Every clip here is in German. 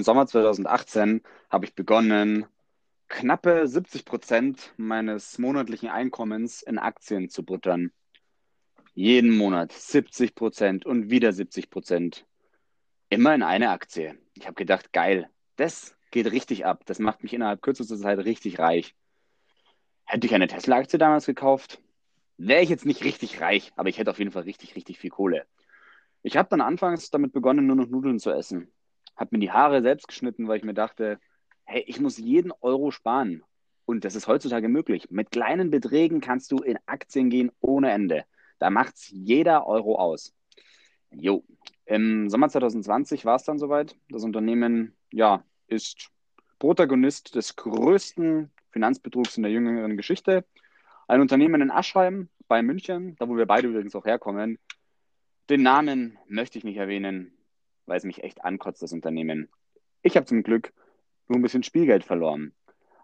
im Sommer 2018 habe ich begonnen, knappe 70 Prozent meines monatlichen Einkommens in Aktien zu buttern. Jeden Monat 70 Prozent und wieder 70 Prozent. Immer in eine Aktie. Ich habe gedacht, geil, das geht richtig ab. Das macht mich innerhalb kürzester Zeit richtig reich. Hätte ich eine Tesla-Aktie damals gekauft, wäre ich jetzt nicht richtig reich, aber ich hätte auf jeden Fall richtig, richtig viel Kohle. Ich habe dann anfangs damit begonnen, nur noch Nudeln zu essen. Habe mir die Haare selbst geschnitten, weil ich mir dachte, hey, ich muss jeden Euro sparen. Und das ist heutzutage möglich. Mit kleinen Beträgen kannst du in Aktien gehen ohne Ende. Da macht es jeder Euro aus. Jo. Im Sommer 2020 war es dann soweit. Das Unternehmen, ja, ist Protagonist des größten Finanzbetrugs in der jüngeren Geschichte. Ein Unternehmen in Aschheim bei München, da wo wir beide übrigens auch herkommen. Den Namen möchte ich nicht erwähnen, weil es mich echt ankotzt, das Unternehmen. Ich habe zum Glück nur ein bisschen Spielgeld verloren.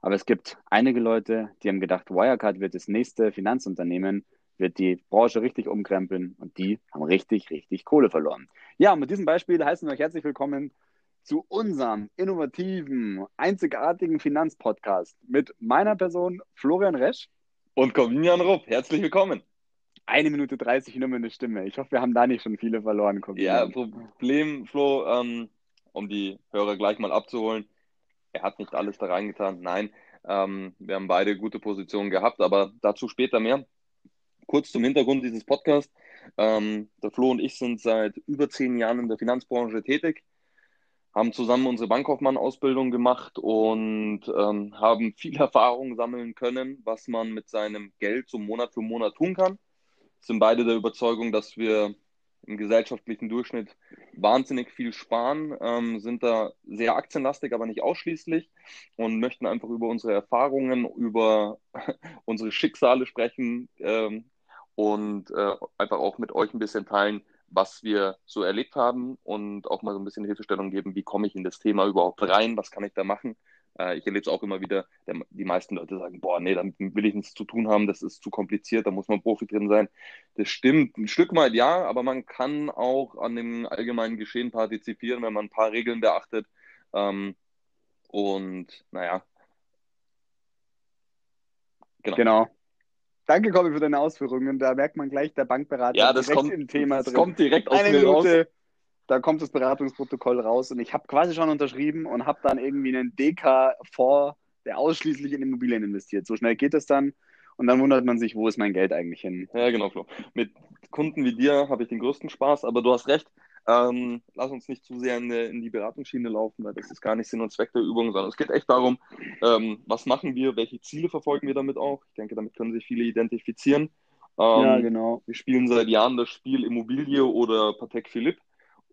Aber es gibt einige Leute, die haben gedacht, Wirecard wird das nächste Finanzunternehmen, wird die Branche richtig umkrempeln und die haben richtig, richtig Kohle verloren. Ja, und mit diesem Beispiel heißen wir euch herzlich willkommen zu unserem innovativen, einzigartigen Finanzpodcast mit meiner Person Florian Resch und Corvinian Rupp. Herzlich willkommen. Eine Minute 30 nur meine Stimme. Ich hoffe, wir haben da nicht schon viele verloren. Ja, Problem, Flo, ähm, um die Hörer gleich mal abzuholen. Er hat nicht alles da reingetan. Nein, ähm, wir haben beide gute Positionen gehabt, aber dazu später mehr. Kurz zum Hintergrund dieses Podcasts. Ähm, der Flo und ich sind seit über zehn Jahren in der Finanzbranche tätig haben zusammen unsere Bankkaufmann-Ausbildung gemacht und ähm, haben viel Erfahrung sammeln können, was man mit seinem Geld so Monat für Monat tun kann. Sind beide der Überzeugung, dass wir im gesellschaftlichen Durchschnitt wahnsinnig viel sparen, ähm, sind da sehr aktienlastig, aber nicht ausschließlich und möchten einfach über unsere Erfahrungen, über unsere Schicksale sprechen ähm, und äh, einfach auch mit euch ein bisschen teilen, was wir so erlebt haben und auch mal so ein bisschen Hilfestellung geben, wie komme ich in das Thema überhaupt rein, was kann ich da machen. Äh, ich erlebe es auch immer wieder, die meisten Leute sagen, boah, nee, damit will ich nichts zu tun haben, das ist zu kompliziert, da muss man Profi drin sein. Das stimmt, ein Stück weit ja, aber man kann auch an dem allgemeinen Geschehen partizipieren, wenn man ein paar Regeln beachtet. Ähm, und naja. Genau. genau. Danke, Kobi, für deine Ausführungen. Da merkt man gleich, der Bankberater ja, das kommt, im Thema das drin. kommt direkt aus Eine mir Minute, raus. Da kommt das Beratungsprotokoll raus und ich habe quasi schon unterschrieben und habe dann irgendwie einen DK-Fonds, der ausschließlich in Immobilien investiert. So schnell geht es dann. Und dann wundert man sich, wo ist mein Geld eigentlich hin? Ja, genau, Flo. Mit Kunden wie dir habe ich den größten Spaß, aber du hast recht. Ähm, lass uns nicht zu sehr in, in, die Beratungsschiene laufen, weil das ist gar nicht Sinn und Zweck der Übung, sondern es geht echt darum, ähm, was machen wir, welche Ziele verfolgen wir damit auch. Ich denke, damit können sich viele identifizieren. Ähm, ja, genau. Wir spielen seit Jahren das Spiel Immobilie oder Patek Philipp.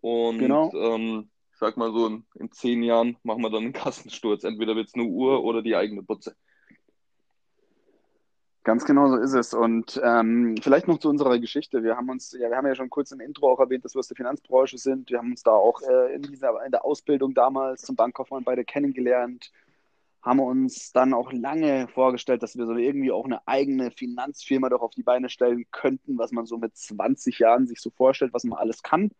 Und genau. ähm, ich sag mal so, in, in, zehn Jahren machen wir dann einen Kassensturz. Entweder wird es eine Uhr oder die eigene Putze. Ganz genau so ist es. Und ähm, vielleicht noch zu unserer Geschichte. Wir haben uns, ja, wir haben ja schon kurz im Intro auch erwähnt, dass wir aus der Finanzbranche sind. Wir haben uns da auch äh, in, dieser, in der Ausbildung damals zum Bankkaufmann beide kennengelernt, haben uns dann auch lange vorgestellt, dass wir so irgendwie auch eine eigene Finanzfirma doch auf die Beine stellen könnten, was man so mit 20 Jahren sich so vorstellt, was man alles kann.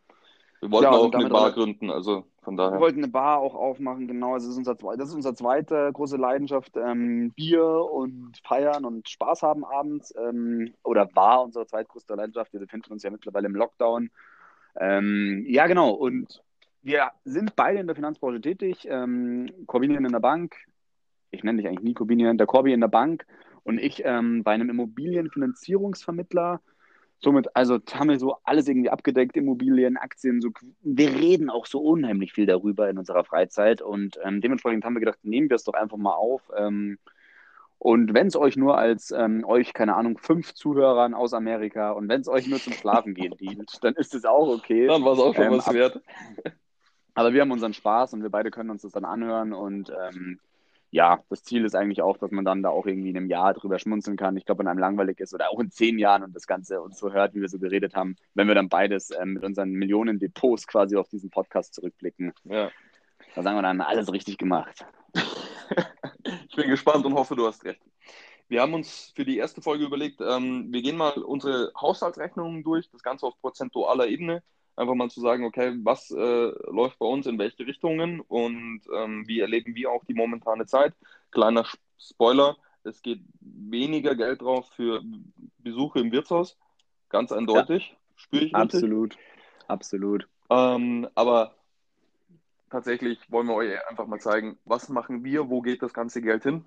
Wir wollten ja, auch eine Bar gründen, also von daher. Wir wollten eine Bar auch aufmachen, genau. Also das ist unser, das ist unsere zweite große Leidenschaft. Ähm, Bier und Feiern und Spaß haben abends. Ähm, oder war unsere zweitgrößte Leidenschaft. Wir befinden uns ja mittlerweile im Lockdown. Ähm, ja, genau. Und wir sind beide in der Finanzbranche tätig. Ähm, Corbinian in der Bank. Ich nenne dich eigentlich nie Corbinian. Der Corby in der Bank. Und ich ähm, bei einem Immobilienfinanzierungsvermittler somit, also haben wir so alles irgendwie abgedeckt, Immobilien, Aktien, so, wir reden auch so unheimlich viel darüber in unserer Freizeit und ähm, dementsprechend haben wir gedacht, nehmen wir es doch einfach mal auf. Ähm, und wenn es euch nur als ähm, euch, keine Ahnung, fünf Zuhörern aus Amerika und wenn es euch nur zum Schlafen gehen dient, dann ist es auch okay. Dann war es auch schon ähm, was wert. Aber wir haben unseren Spaß und wir beide können uns das dann anhören und ähm, ja, das Ziel ist eigentlich auch, dass man dann da auch irgendwie in einem Jahr drüber schmunzeln kann. Ich glaube, wenn einem langweilig ist oder auch in zehn Jahren und das Ganze uns so hört, wie wir so geredet haben, wenn wir dann beides ähm, mit unseren Millionen Depots quasi auf diesen Podcast zurückblicken. Ja. Da sagen wir dann, alles richtig gemacht. ich bin gespannt und hoffe, du hast recht. Wir haben uns für die erste Folge überlegt, ähm, wir gehen mal unsere Haushaltsrechnungen durch, das Ganze auf prozentualer Ebene. Einfach mal zu sagen, okay, was äh, läuft bei uns in welche Richtungen und ähm, wie erleben wir auch die momentane Zeit. Kleiner Spoiler, es geht weniger Geld drauf für Besuche im Wirtshaus, ganz eindeutig, ja, spüre ich Absolut, richtig. absolut. Ähm, aber tatsächlich wollen wir euch einfach mal zeigen, was machen wir, wo geht das ganze Geld hin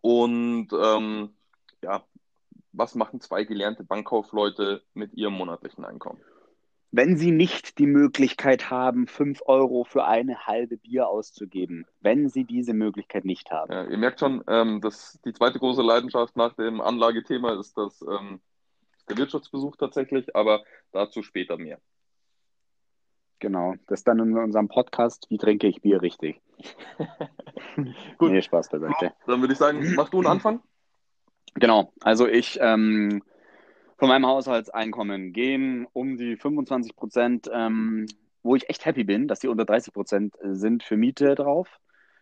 und ähm, ja, was machen zwei gelernte Bankkaufleute mit ihrem monatlichen Einkommen? Wenn Sie nicht die Möglichkeit haben, 5 Euro für eine halbe Bier auszugeben, wenn Sie diese Möglichkeit nicht haben. Ja, ihr merkt schon, ähm, dass die zweite große Leidenschaft nach dem Anlagethema ist das, ähm, der Wirtschaftsbesuch tatsächlich, aber dazu später mehr. Genau, das ist dann in unserem Podcast, wie trinke ich Bier richtig. Gut. Nee, Spaß beiseite. Dann würde ich sagen, mach du einen Anfang. Genau, also ich ähm, von meinem Haushaltseinkommen gehen um die 25 Prozent, ähm, wo ich echt happy bin, dass die unter 30 Prozent sind für Miete drauf.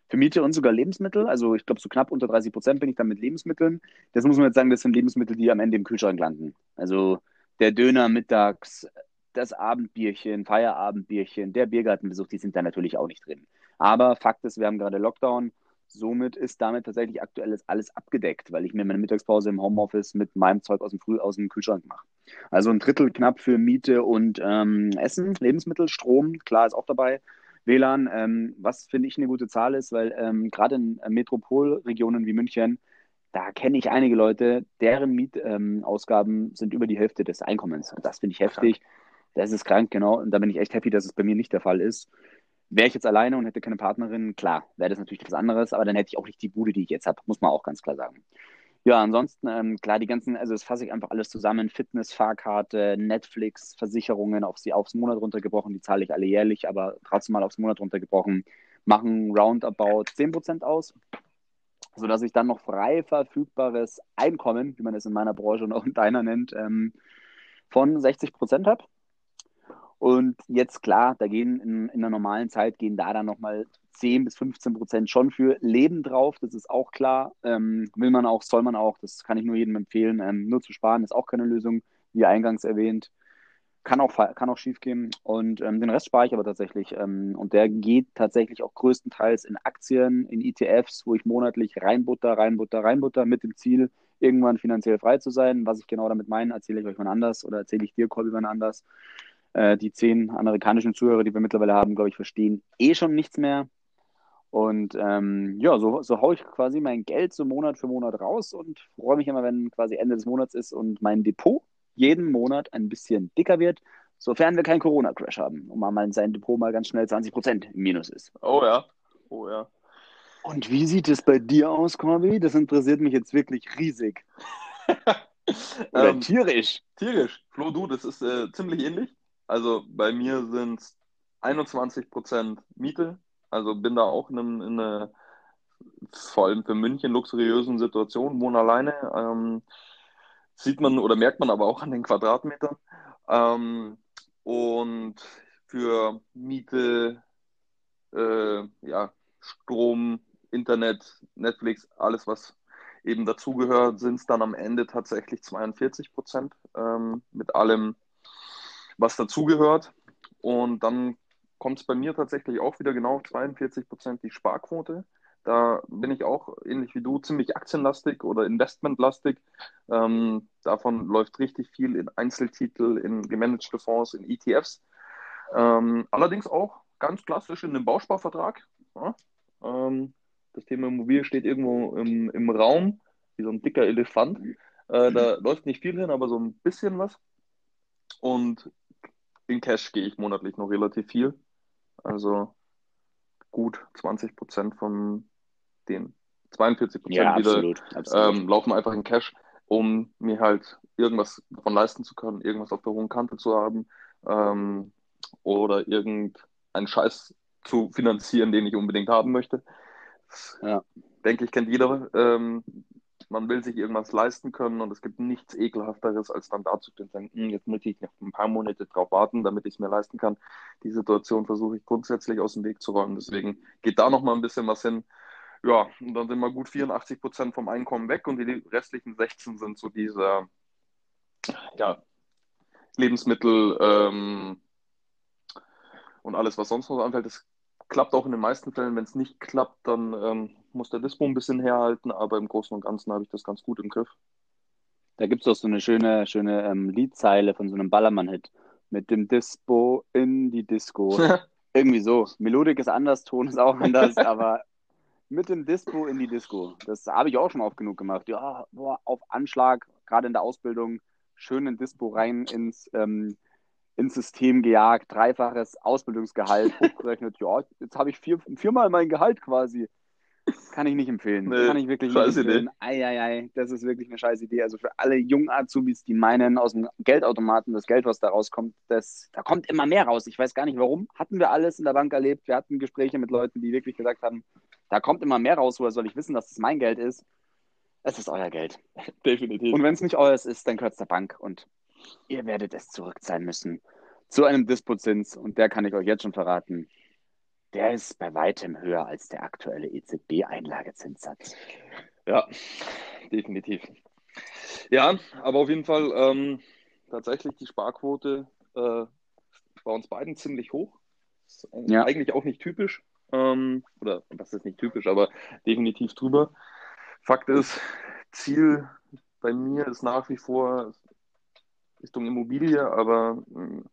Für Miete und sogar Lebensmittel. Also ich glaube, so knapp unter 30 Prozent bin ich dann mit Lebensmitteln. Das muss man jetzt sagen, das sind Lebensmittel, die am Ende im Kühlschrank landen. Also der Döner mittags, das Abendbierchen, Feierabendbierchen, der Biergartenbesuch, die sind da natürlich auch nicht drin. Aber Fakt ist, wir haben gerade Lockdown. Somit ist damit tatsächlich aktuell alles abgedeckt, weil ich mir meine Mittagspause im Homeoffice mit meinem Zeug aus dem, Früh aus dem Kühlschrank mache. Also ein Drittel knapp für Miete und ähm, Essen, Lebensmittel, Strom, klar ist auch dabei. WLAN, ähm, was finde ich eine gute Zahl ist, weil ähm, gerade in äh, Metropolregionen wie München, da kenne ich einige Leute, deren Mietausgaben ähm, sind über die Hälfte des Einkommens. Und das finde ich heftig. Das ist krank, genau. Und da bin ich echt happy, dass es bei mir nicht der Fall ist. Wäre ich jetzt alleine und hätte keine Partnerin, klar, wäre das natürlich was anderes, aber dann hätte ich auch nicht die Bude, die ich jetzt habe, muss man auch ganz klar sagen. Ja, ansonsten, ähm, klar, die ganzen, also das fasse ich einfach alles zusammen. Fitness, Fahrkarte, Netflix, Versicherungen auf sie aufs Monat runtergebrochen, die zahle ich alle jährlich, aber trotzdem mal aufs Monat runtergebrochen, machen roundabout 10% aus, sodass ich dann noch frei verfügbares Einkommen, wie man es in meiner Branche und auch in deiner nennt, ähm, von 60% habe. Und jetzt klar, da gehen in, in der normalen Zeit gehen da dann nochmal 10 bis 15 Prozent schon für Leben drauf, das ist auch klar. Ähm, will man auch, soll man auch, das kann ich nur jedem empfehlen. Ähm, nur zu sparen ist auch keine Lösung, wie eingangs erwähnt. Kann auch, kann auch schief gehen. Und ähm, den Rest spare ich aber tatsächlich. Ähm, und der geht tatsächlich auch größtenteils in Aktien, in ETFs, wo ich monatlich reinbutter, reinbutter, reinbutter mit dem Ziel, irgendwann finanziell frei zu sein. Was ich genau damit meine, erzähle ich euch wann anders oder erzähle ich dir, Colby, wann anders. Äh, die zehn amerikanischen Zuhörer, die wir mittlerweile haben, glaube ich, verstehen eh schon nichts mehr. Und ähm, ja, so, so haue ich quasi mein Geld so Monat für Monat raus und freue mich immer, wenn quasi Ende des Monats ist und mein Depot jeden Monat ein bisschen dicker wird, sofern wir keinen Corona-Crash haben und mal sein Depot mal ganz schnell 20% im Minus ist. Oh ja, oh ja. Und wie sieht es bei dir aus, Corby? Das interessiert mich jetzt wirklich riesig. Oder ähm, tierisch. Tierisch. Flo, du, das ist äh, ziemlich ähnlich. Also bei mir sind es 21% Miete. Also bin da auch in, in einer, vor allem für München, luxuriösen Situation, wohne alleine. Ähm, sieht man oder merkt man aber auch an den Quadratmetern. Ähm, und für Miete, äh, ja, Strom, Internet, Netflix, alles, was eben dazugehört, sind es dann am Ende tatsächlich 42 Prozent ähm, mit allem was dazugehört. Und dann kommt es bei mir tatsächlich auch wieder genau auf 42 Prozent die Sparquote. Da bin ich auch, ähnlich wie du, ziemlich aktienlastig oder investmentlastig. Ähm, davon läuft richtig viel in Einzeltitel, in gemanagte Fonds, in ETFs. Ähm, allerdings auch ganz klassisch in einem Bausparvertrag. Ja? Ähm, das Thema Immobilie steht irgendwo im, im Raum, wie so ein dicker Elefant. Äh, da läuft nicht viel hin, aber so ein bisschen was. Und in Cash gehe ich monatlich noch relativ viel. Also gut 20 Prozent von den 42 Prozent ja, wieder absolut, absolut. Ähm, laufen einfach in Cash, um mir halt irgendwas davon leisten zu können, irgendwas auf der hohen Kante zu haben ähm, oder irgendeinen Scheiß zu finanzieren, den ich unbedingt haben möchte. Ja. Denke ich, kennt jeder. Ähm, man will sich irgendwas leisten können und es gibt nichts ekelhafteres, als dann dazu zu sagen, hm, jetzt muss ich noch ein paar Monate drauf warten, damit ich es mir leisten kann. Die Situation versuche ich grundsätzlich aus dem Weg zu räumen. Deswegen geht da noch mal ein bisschen was hin. Ja, und dann sind wir gut 84 Prozent vom Einkommen weg und die restlichen 16 sind so diese ja, Lebensmittel, ähm, und alles, was sonst noch anfällt, das klappt auch in den meisten Fällen. Wenn es nicht klappt, dann ähm, muss der Dispo ein bisschen herhalten, aber im Großen und Ganzen habe ich das ganz gut im Griff. Da gibt es auch so eine schöne, schöne ähm, Liedzeile von so einem Ballermann-Hit. Mit dem Dispo in die Disco. Irgendwie so. Melodik ist anders, Ton ist auch anders, aber mit dem Dispo in die Disco. Das habe ich auch schon oft genug gemacht. Ja, boah, auf Anschlag, gerade in der Ausbildung, schön in Dispo rein ins, ähm, ins System gejagt, dreifaches Ausbildungsgehalt hochgerechnet. ja, jetzt habe ich vier, viermal mein Gehalt quasi. Kann ich nicht empfehlen. Nee, Kann ich wirklich nicht empfehlen. Eieiei, das ist wirklich eine scheiß Idee. Also für alle jungen Azubis, die meinen, aus dem Geldautomaten, das Geld, was da rauskommt, das, da kommt immer mehr raus. Ich weiß gar nicht warum. Hatten wir alles in der Bank erlebt. Wir hatten Gespräche mit Leuten, die wirklich gesagt haben, da kommt immer mehr raus, woher soll ich wissen, dass das mein Geld ist? Es ist euer Geld. Definitiv. Und wenn es nicht euers ist, dann gehört es der Bank und ihr werdet es zurückzahlen müssen. Zu einem Dispozins. Und der kann ich euch jetzt schon verraten. Der ist bei weitem höher als der aktuelle EZB-Einlagezinssatz. Ja, definitiv. Ja, aber auf jeden Fall ähm, tatsächlich die Sparquote äh, bei uns beiden ziemlich hoch. Ist ja. eigentlich auch nicht typisch. Ähm, oder was ist nicht typisch, aber definitiv drüber. Fakt ist, Ziel bei mir ist nach wie vor Richtung Immobilie, aber hm,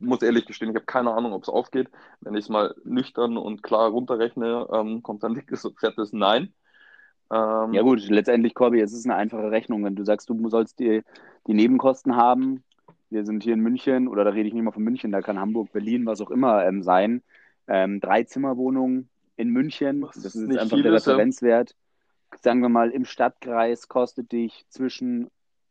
muss ehrlich gestehen, ich habe keine Ahnung, ob es aufgeht. Wenn ich es mal nüchtern und klar runterrechne, ähm, kommt dann dickes und fettes Nein. Ähm, ja gut, letztendlich, Corby, es ist eine einfache Rechnung. Wenn du sagst, du sollst die, die Nebenkosten haben, wir sind hier in München, oder da rede ich nicht mal von München, da kann Hamburg, Berlin, was auch immer ähm, sein, ähm, drei Zimmerwohnungen in München, das ist jetzt einfach der Referenzwert. Sagen wir mal, im Stadtkreis kostet dich zwischen,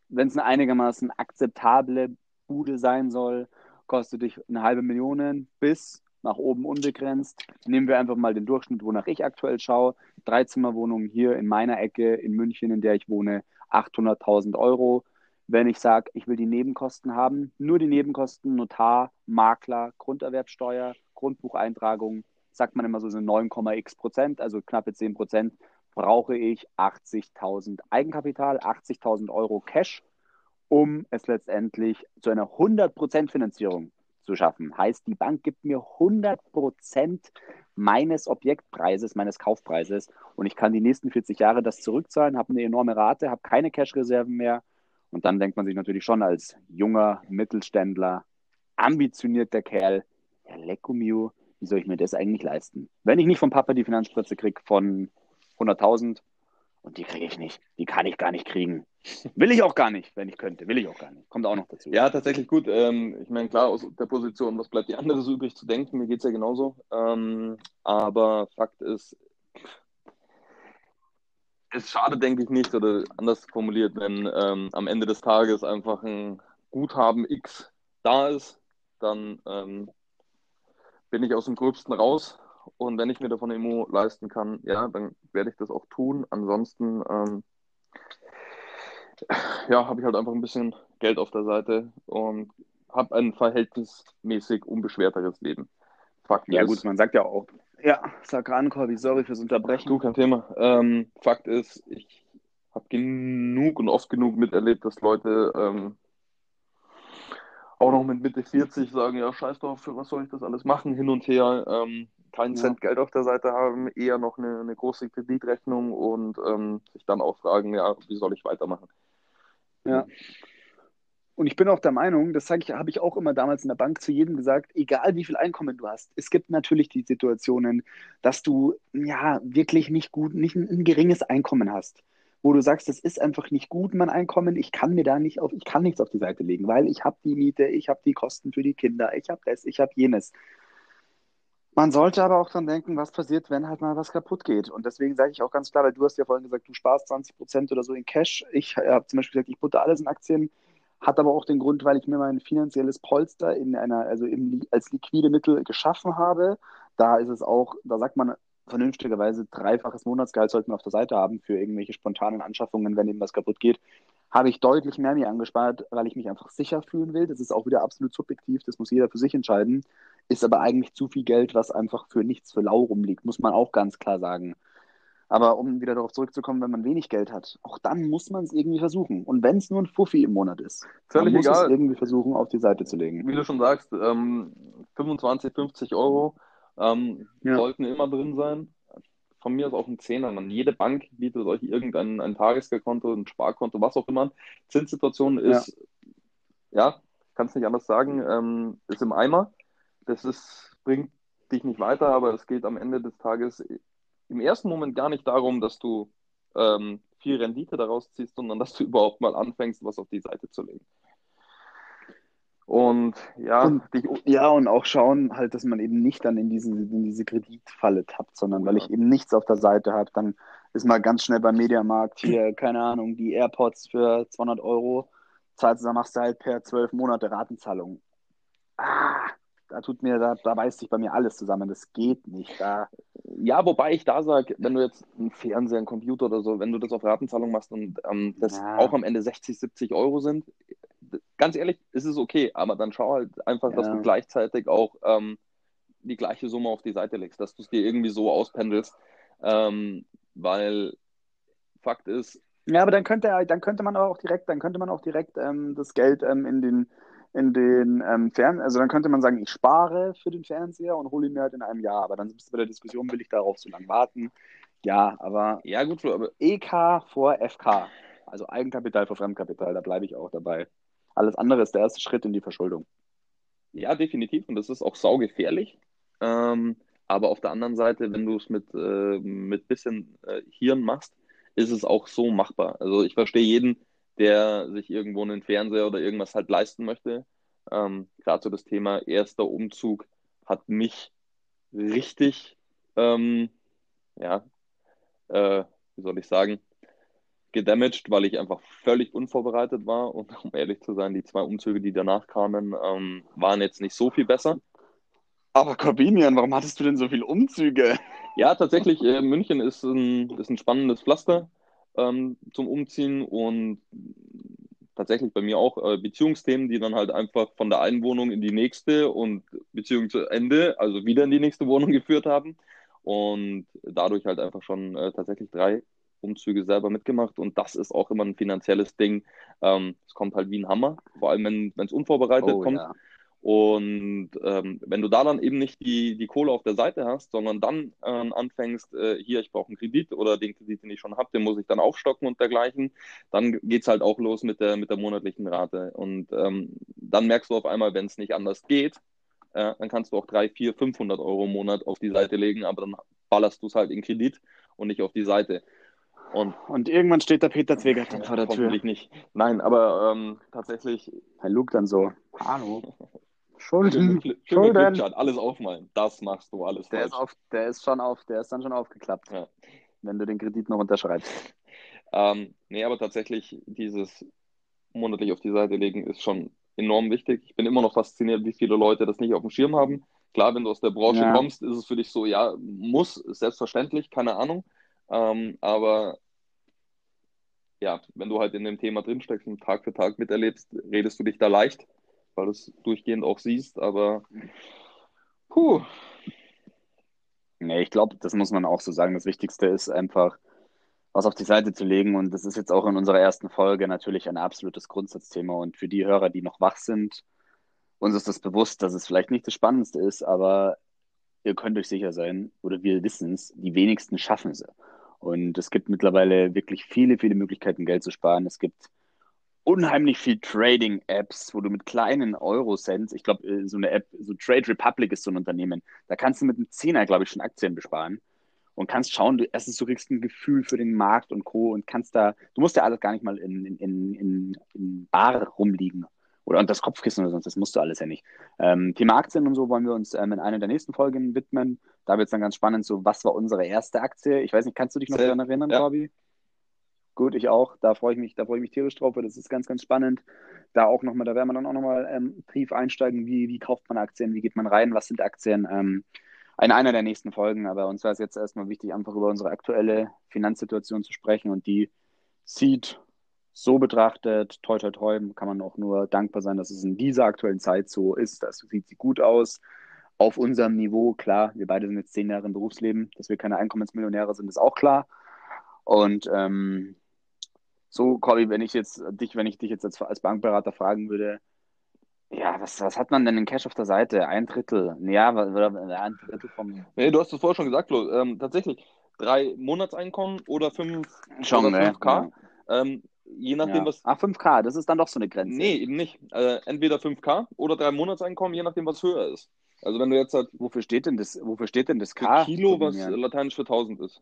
wenn es eine einigermaßen akzeptable Bude sein soll, kostet dich eine halbe Million bis nach oben unbegrenzt. Nehmen wir einfach mal den Durchschnitt, wonach ich aktuell schaue. Drei Zimmerwohnungen hier in meiner Ecke in München, in der ich wohne, 800.000 Euro. Wenn ich sage, ich will die Nebenkosten haben, nur die Nebenkosten, Notar, Makler, Grunderwerbsteuer, Grundbucheintragung, sagt man immer so, sind 9,x Prozent, also knappe 10 Prozent, brauche ich 80.000 Eigenkapital, 80.000 Euro Cash, um es letztendlich zu einer 100% Finanzierung zu schaffen. Heißt, die Bank gibt mir 100% meines Objektpreises, meines Kaufpreises und ich kann die nächsten 40 Jahre das zurückzahlen, habe eine enorme Rate, habe keine Cash-Reserven mehr und dann denkt man sich natürlich schon als junger Mittelständler, ambitionierter Kerl, ja, Lecco mio, wie soll ich mir das eigentlich leisten? Wenn ich nicht vom Papa die Finanzspritze kriege von 100.000 und die kriege ich nicht, die kann ich gar nicht kriegen. Will ich auch gar nicht, wenn ich könnte, will ich auch gar nicht. Kommt auch noch dazu. Ja, tatsächlich gut. Ähm, ich meine, klar, aus der Position, was bleibt die andere so übrig zu denken? Mir geht es ja genauso. Ähm, aber Fakt ist, es schadet, denke ich, nicht, oder anders formuliert, wenn ähm, am Ende des Tages einfach ein Guthaben X da ist, dann ähm, bin ich aus dem Gröbsten raus. Und wenn ich mir davon Immo leisten kann, ja, dann werde ich das auch tun. Ansonsten, ähm, ja, habe ich halt einfach ein bisschen Geld auf der Seite und habe ein verhältnismäßig unbeschwerteres Leben. Fakt ja, ist, gut, man sagt ja auch, ja, sag an, Corby, sorry fürs Unterbrechen. Du, kein Thema. Ähm, Fakt ist, ich habe genug und oft genug miterlebt, dass Leute ähm, auch noch mit Mitte 40 sagen, ja, scheiß drauf, für was soll ich das alles machen, hin und her, ähm, keinen ja. Cent Geld auf der Seite haben, eher noch eine, eine große Kreditrechnung und ähm, sich dann auch fragen, ja, wie soll ich weitermachen? Ja. Und ich bin auch der Meinung, das sage ich, habe ich auch immer damals in der Bank zu jedem gesagt, egal wie viel Einkommen du hast, es gibt natürlich die Situationen, dass du ja wirklich nicht gut, nicht ein, ein geringes Einkommen hast wo du sagst, das ist einfach nicht gut, mein Einkommen, ich kann mir da nicht auf, ich kann nichts auf die Seite legen, weil ich habe die Miete, ich habe die Kosten für die Kinder, ich habe das, ich habe jenes. Man sollte aber auch dran denken, was passiert, wenn halt mal was kaputt geht. Und deswegen sage ich auch ganz klar, weil du hast ja vorhin gesagt, du sparst 20 Prozent oder so in Cash. Ich habe zum Beispiel gesagt, ich putte alles in Aktien, hat aber auch den Grund, weil ich mir mein finanzielles Polster in einer, also im, als liquide Mittel geschaffen habe. Da ist es auch, da sagt man vernünftigerweise dreifaches Monatsgehalt sollten wir auf der Seite haben für irgendwelche spontanen Anschaffungen, wenn eben was kaputt geht, habe ich deutlich mehr mir angespart, weil ich mich einfach sicher fühlen will. Das ist auch wieder absolut subjektiv, das muss jeder für sich entscheiden. Ist aber eigentlich zu viel Geld, was einfach für nichts, für lau rumliegt, muss man auch ganz klar sagen. Aber um wieder darauf zurückzukommen, wenn man wenig Geld hat, auch dann muss man es irgendwie versuchen. Und wenn es nur ein Fuffi im Monat ist, Völlig man muss egal. es irgendwie versuchen, auf die Seite zu legen. Wie du schon sagst, ähm, 25, 50 Euro ähm, Ja. sollten immer drin sein. Von mir aus auch ein Zehner. Man, jede Bank bietet euch irgendein ein Tagesgeldkonto, ein Sparkonto, was auch immer. Zinssituation ist, ja, kannst nicht anders sagen, ähm, ist im Eimer. Das ist, bringt dich nicht weiter, aber es geht am Ende des Tages im ersten Moment gar nicht darum, dass du ähm, viel Rendite daraus ziehst, sondern dass du überhaupt mal anfängst, was auf die Seite zu legen. Und ja, Und- dich, Ja, und auch schauen halt, dass man eben nicht dann in diese, in diese Kreditfalle tappt, sondern weil Ja. ich eben nichts auf der Seite habe, dann ist mal ganz schnell beim Mediamarkt hier, keine Ahnung, die AirPods für 200 Euro, zahlst, da machst du halt per 12 Monate Ratenzahlung. Ah, da tut mir, da, da beißt sich bei mir alles zusammen, das geht nicht. Da, Ja, wobei ich da sage, wenn du jetzt einen Fernseher, einen Computer oder so, wenn du das auf Ratenzahlung machst und ähm, das Ja. auch am Ende 60, 70 Euro sind, ganz ehrlich, ist es okay, aber dann schau halt einfach, dass Ja. du gleichzeitig auch ähm, die gleiche Summe auf die Seite legst, dass du es dir irgendwie so auspendelst, ähm, weil Fakt ist, Ja, aber dann könnte er, dann könnte man aber auch direkt, dann könnte man auch direkt ähm, das Geld ähm, in den in den ähm, Fern, also dann könnte man sagen, ich spare für den Fernseher und hole ihn mir halt in einem Jahr. Aber dann bist du bei der Diskussion, will ich darauf so lange warten? Ja, aber ja gut, Flo, aber EK vor FK, also Eigenkapital vor Fremdkapital, da bleibe ich auch dabei. Alles andere ist der erste Schritt in die Verschuldung. Ja, definitiv. Und das ist auch saugefährlich. Ähm, aber auf der anderen Seite, wenn du es mit, äh, mit bisschen äh, Hirn machst, ist es auch so machbar. Also ich verstehe jeden, der sich irgendwo einen Fernseher oder irgendwas halt leisten möchte. Ähm, Gerade so das Thema erster Umzug hat mich richtig, ähm, ja, äh, wie soll ich sagen, gedamaged, weil ich einfach völlig unvorbereitet war. Und um ehrlich zu sein, die zwei Umzüge, die danach kamen, ähm, waren jetzt nicht so viel besser. Aber Corbinian, warum hattest du denn so viele Umzüge? Ja, tatsächlich, äh, München ist ein, ist ein spannendes Pflaster ähm, zum Umziehen und tatsächlich bei mir auch äh, Beziehungsthemen, die dann halt einfach von der einen Wohnung in die nächste und Beziehung zu Ende, also wieder in die nächste Wohnung geführt haben und dadurch halt einfach schon äh, tatsächlich drei Umzüge selber mitgemacht und das ist auch immer ein finanzielles Ding. Ähm, es kommt halt wie ein Hammer, vor allem wenn es unvorbereitet Oh, kommt. ja. Und ähm, wenn du da dann eben nicht die, die Kohle auf der Seite hast, sondern dann ähm, anfängst, äh, hier, ich brauche einen Kredit oder den Kredit, den ich schon habe, den muss ich dann aufstocken und dergleichen, dann geht's halt auch los mit der, mit der monatlichen Rate. Und ähm, dann merkst du auf einmal, wenn es nicht anders geht, äh, dann kannst du auch 3, 4, 500 Euro im Monat auf die Seite legen, aber dann ballerst du es halt in Kredit und nicht auf die Seite. Und Und irgendwann steht der Peter Zwegert dann vor der Tür. hoffentlich nicht. Nein, aber ähm, tatsächlich, Herr Luke dann so, hallo, Schulden, Schulden. Flipchart, alles aufmalen. Das machst du alles Der falsch. ist, auf, der ist schon auf, der ist dann schon aufgeklappt, Ja. wenn du den Kredit noch unterschreibst. Ähm, nee, aber tatsächlich dieses monatlich auf die Seite legen ist schon enorm wichtig. Ich bin immer noch fasziniert, wie viele Leute das nicht auf dem Schirm haben. Klar, wenn du aus der Branche Ja. kommst, ist es für dich so, ja, muss, selbstverständlich, keine Ahnung. Ähm, aber ja, wenn du halt in dem Thema drinsteckst und Tag für Tag miterlebst, redest du dich da leicht, weil du es durchgehend auch siehst. Aber puh, Nee, ich glaube, das muss man auch so sagen. Das Wichtigste ist einfach, was auf die Seite zu legen. Und das ist jetzt auch in unserer ersten Folge natürlich ein absolutes Grundsatzthema. Und für die Hörer, die noch wach sind, uns ist das bewusst, dass es vielleicht nicht das Spannendste ist, aber ihr könnt euch sicher sein, oder wir wissen es, die wenigsten schaffen es. Und es gibt mittlerweile wirklich viele, viele Möglichkeiten, Geld zu sparen. Es gibt unheimlich viel Trading-Apps, wo du mit kleinen Euro-Cents, ich glaube, so eine App, so Trade Republic ist so ein Unternehmen, da kannst du mit einem Zehner, glaube ich, schon Aktien besparen und kannst schauen, du, erstens, du kriegst ein Gefühl für den Markt und Co. und kannst da, du musst ja alles gar nicht mal in, in, in, in, Bar rumliegen oder unter das Kopfkissen oder sonst, das musst du alles ja nicht. Ähm, Thema Aktien und so wollen wir uns ähm, in einer der nächsten Folgen widmen. Da wird es dann ganz spannend, so was war unsere erste Aktie? Ich weiß nicht, kannst du dich noch daran erinnern, ja. Corby? Gut, ich auch. Da freue ich mich, da freue ich mich tierisch drauf, das ist ganz, ganz spannend. Da auch nochmal, da werden wir dann auch nochmal ähm, tief einsteigen, wie, wie kauft man Aktien, wie geht man rein, was sind Aktien, ähm, in einer der nächsten Folgen. Aber uns war es jetzt erstmal wichtig, einfach über unsere aktuelle Finanzsituation zu sprechen und die sieht so betrachtet, toi toi toi, kann man auch nur dankbar sein, dass es in dieser aktuellen Zeit so ist. Das sieht sie gut aus. Auf unserem Niveau, klar, wir beide sind jetzt zehn Jahre im Berufsleben, dass wir keine Einkommensmillionäre sind, ist auch klar. Und ähm, so, Corby, wenn ich jetzt dich, wenn ich dich jetzt als, als Bankberater fragen würde, Ja, was, was hat man denn in Cash auf der Seite? Ein Drittel. Ja, oder ein Drittel vom. Nee, du hast es vorher schon gesagt, Flo. Ähm, tatsächlich, drei Monatseinkommen oder fünf, Schon, oder ne? 5K. Ähm, je nachdem, Ja. was. Ach, 5K, das ist dann doch so eine Grenze. Nee, eben nicht. Äh, entweder 5K oder drei Monatseinkommen, je nachdem, was höher ist. Also wenn du jetzt halt Wofür steht denn das, wofür steht denn das K? Kilo, was lateinisch für 1000 ist.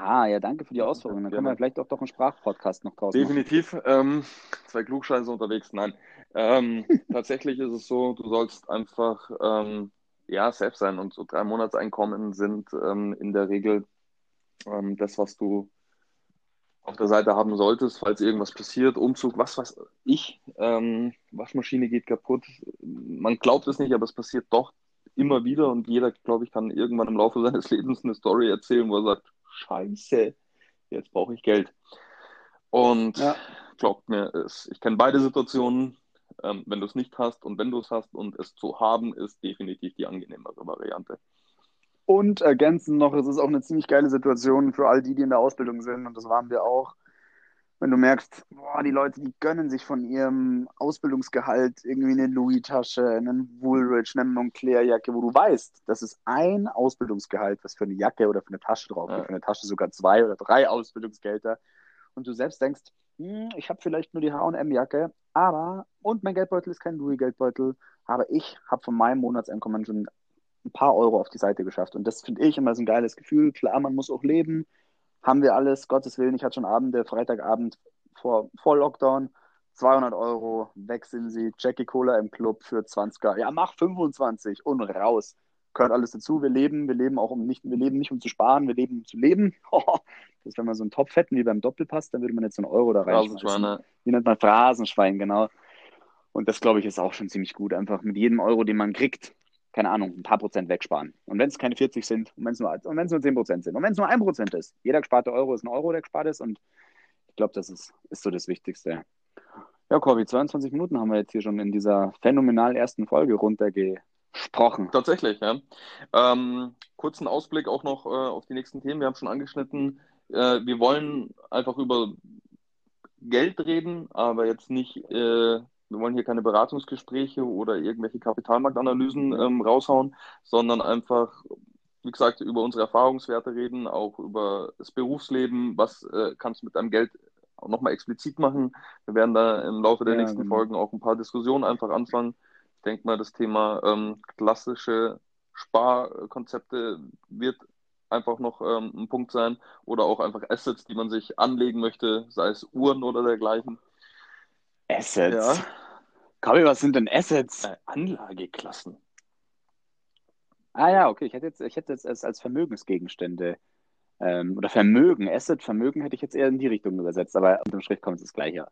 Ah, ja, danke für die Ausführungen. Dann können wir vielleicht auch doch einen Sprachpodcast noch draus. Definitiv. Ähm, zwei Klugscheiße unterwegs. Nein. Ähm, tatsächlich ist es so, du sollst einfach ähm, ja, safe sein. Und so drei Monatseinkommen sind ähm, in der Regel ähm, das, was du auf der Seite haben solltest, falls irgendwas passiert, Umzug, was weiß ich, ähm, Waschmaschine geht kaputt. Man glaubt es nicht, aber es passiert doch immer wieder und jeder, glaube ich, kann irgendwann im Laufe seines Lebens eine Story erzählen, wo er sagt, scheiße, jetzt brauche ich Geld. Und Ja. glaubt mir, es, ich kenne beide Situationen, ähm, wenn du es nicht hast und wenn du es hast und es zu haben, ist definitiv die angenehmere Variante. Und ergänzend noch, es ist auch eine ziemlich geile Situation für all die, die in der Ausbildung sind, und das waren wir auch. Wenn du merkst, boah, die Leute, die gönnen sich von ihrem Ausbildungsgehalt irgendwie eine Louis-Tasche, einen Woolrich, eine Moncler-Jacke, wo du weißt, das ist ein Ausbildungsgehalt, was für eine Jacke oder für eine Tasche drauf. Ja. Für eine Tasche sogar zwei oder drei Ausbildungsgelder. Und du selbst denkst, hm, ich habe vielleicht nur die H&M-Jacke, aber, und mein Geldbeutel ist kein Louis-Geldbeutel, aber ich habe von meinem Monatseinkommen schon ein paar Euro auf die Seite geschafft. Und das finde ich immer so ein geiles Gefühl. Klar, man muss auch leben. Haben wir alles, Gottes Willen. Ich hatte schon Abende, Freitagabend vor, vor Lockdown, 200 Euro, sind sie. Jackie Cola im Club für 20er. Ja, mach 25 und raus. Gehört alles dazu. Wir leben, wir leben auch um nicht, wir leben nicht um zu sparen, wir leben um zu leben. Das ist, wenn man so einen Topf hätten wie beim Doppelpass, dann würde man jetzt so einen Euro da reinschmeißen. Wie nennt man Phrasenschwein, genau. Und das, glaube ich, ist auch schon ziemlich gut. Einfach mit jedem Euro, den man kriegt, keine Ahnung, ein paar Prozent wegsparen. Und wenn es keine 40 sind, und wenn es nur, und nur 10 Prozent sind, und wenn es nur 1 Prozent ist, jeder gesparte Euro ist ein Euro, der gespart ist. Und ich glaube, das ist, ist so das Wichtigste. Ja, Corby, 22 Minuten haben wir jetzt hier schon in dieser phänomenal ersten Folge runtergesprochen. Tatsächlich, ja. Ähm, kurzen Ausblick auch noch äh, auf die nächsten Themen. Wir haben schon angeschnitten, äh, wir wollen einfach über Geld reden, aber jetzt nicht, äh, wir wollen hier keine Beratungsgespräche oder irgendwelche Kapitalmarktanalysen ähm, raushauen, sondern einfach, wie gesagt, über unsere Erfahrungswerte reden, auch über das Berufsleben, was äh, kannst du mit deinem Geld auch nochmal explizit machen. Wir werden da im Laufe der Ja, nächsten genau. Folgen auch ein paar Diskussionen einfach anfangen. Ich denke mal, das Thema ähm, klassische Sparkonzepte wird einfach noch ähm, ein Punkt sein oder auch einfach Assets, die man sich anlegen möchte, sei es Uhren oder dergleichen. Assets. Corby, was sind denn Assets? Äh, Anlageklassen. Ah ja, okay. Ich hätte jetzt, ich hätte jetzt es als Vermögensgegenstände ähm, oder Vermögen, Asset, Vermögen hätte ich jetzt eher in die Richtung übersetzt, aber unterm Strich kommt es das Gleiche.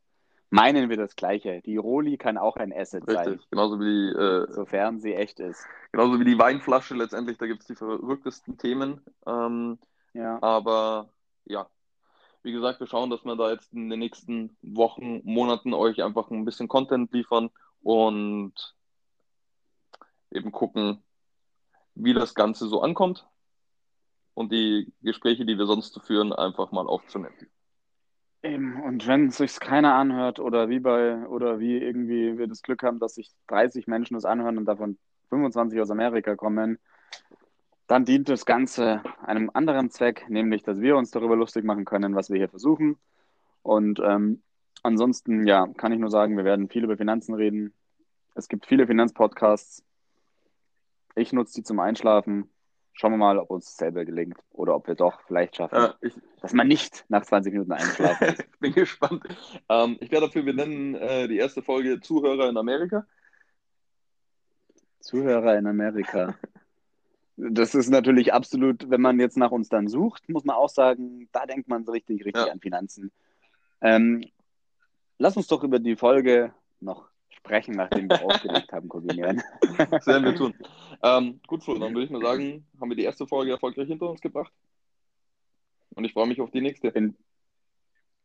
Meinen wir das Gleiche. Die Roli kann auch ein Asset sein, Richtig, genauso wie die, äh, sofern sie echt ist. genauso wie die Weinflasche letztendlich, da gibt es die verrücktesten Themen. Ähm, Ja. aber ja, wie gesagt, wir schauen, dass wir da jetzt in den nächsten Wochen, Monaten euch einfach ein bisschen Content liefern und eben gucken, wie das Ganze so ankommt und die Gespräche, die wir sonst führen, einfach mal aufzunehmen. Eben. Und wenn es sich keiner anhört oder wie bei, oder wie irgendwie wir das Glück haben, dass sich 30 Menschen das anhören und davon 25 aus Amerika kommen, dann dient das Ganze einem anderen Zweck, nämlich, dass wir uns darüber lustig machen können, was wir hier versuchen. Und ähm, ansonsten, ja, kann ich nur sagen, wir werden viel über Finanzen reden. Es gibt viele Finanzpodcasts. Ich nutze die zum Einschlafen. Schauen wir mal, ob uns das selber gelingt oder ob wir doch vielleicht schaffen, Ja, ich, dass man nicht nach 20 Minuten einschlafen ich bin gespannt. Ähm, ich werde dafür, wir nennen äh, die erste Folge Zuhörer in Amerika. Zuhörer in Amerika. Das ist natürlich absolut, wenn man jetzt nach uns dann sucht, muss man auch sagen, da denkt man so richtig, richtig Ja. an Finanzen. Ähm, lass uns doch über die Folge noch sprechen, nachdem wir aufgelegt haben, Corbinian. Das werden wir tun. Ähm, gut, Flo, dann würde ich mal sagen, haben wir die erste Folge erfolgreich hinter uns gebracht. Und ich freue mich auf die nächste.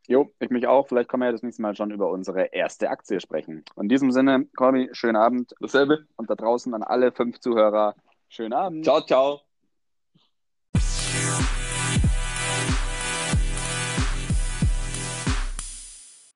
Jo, ich mich auch. Vielleicht können wir ja das nächste Mal schon über unsere erste Aktie sprechen. In diesem Sinne, Corby, schönen Abend Dasselbe. und da draußen an alle fünf Zuhörer, schönen Abend. Ciao, ciao.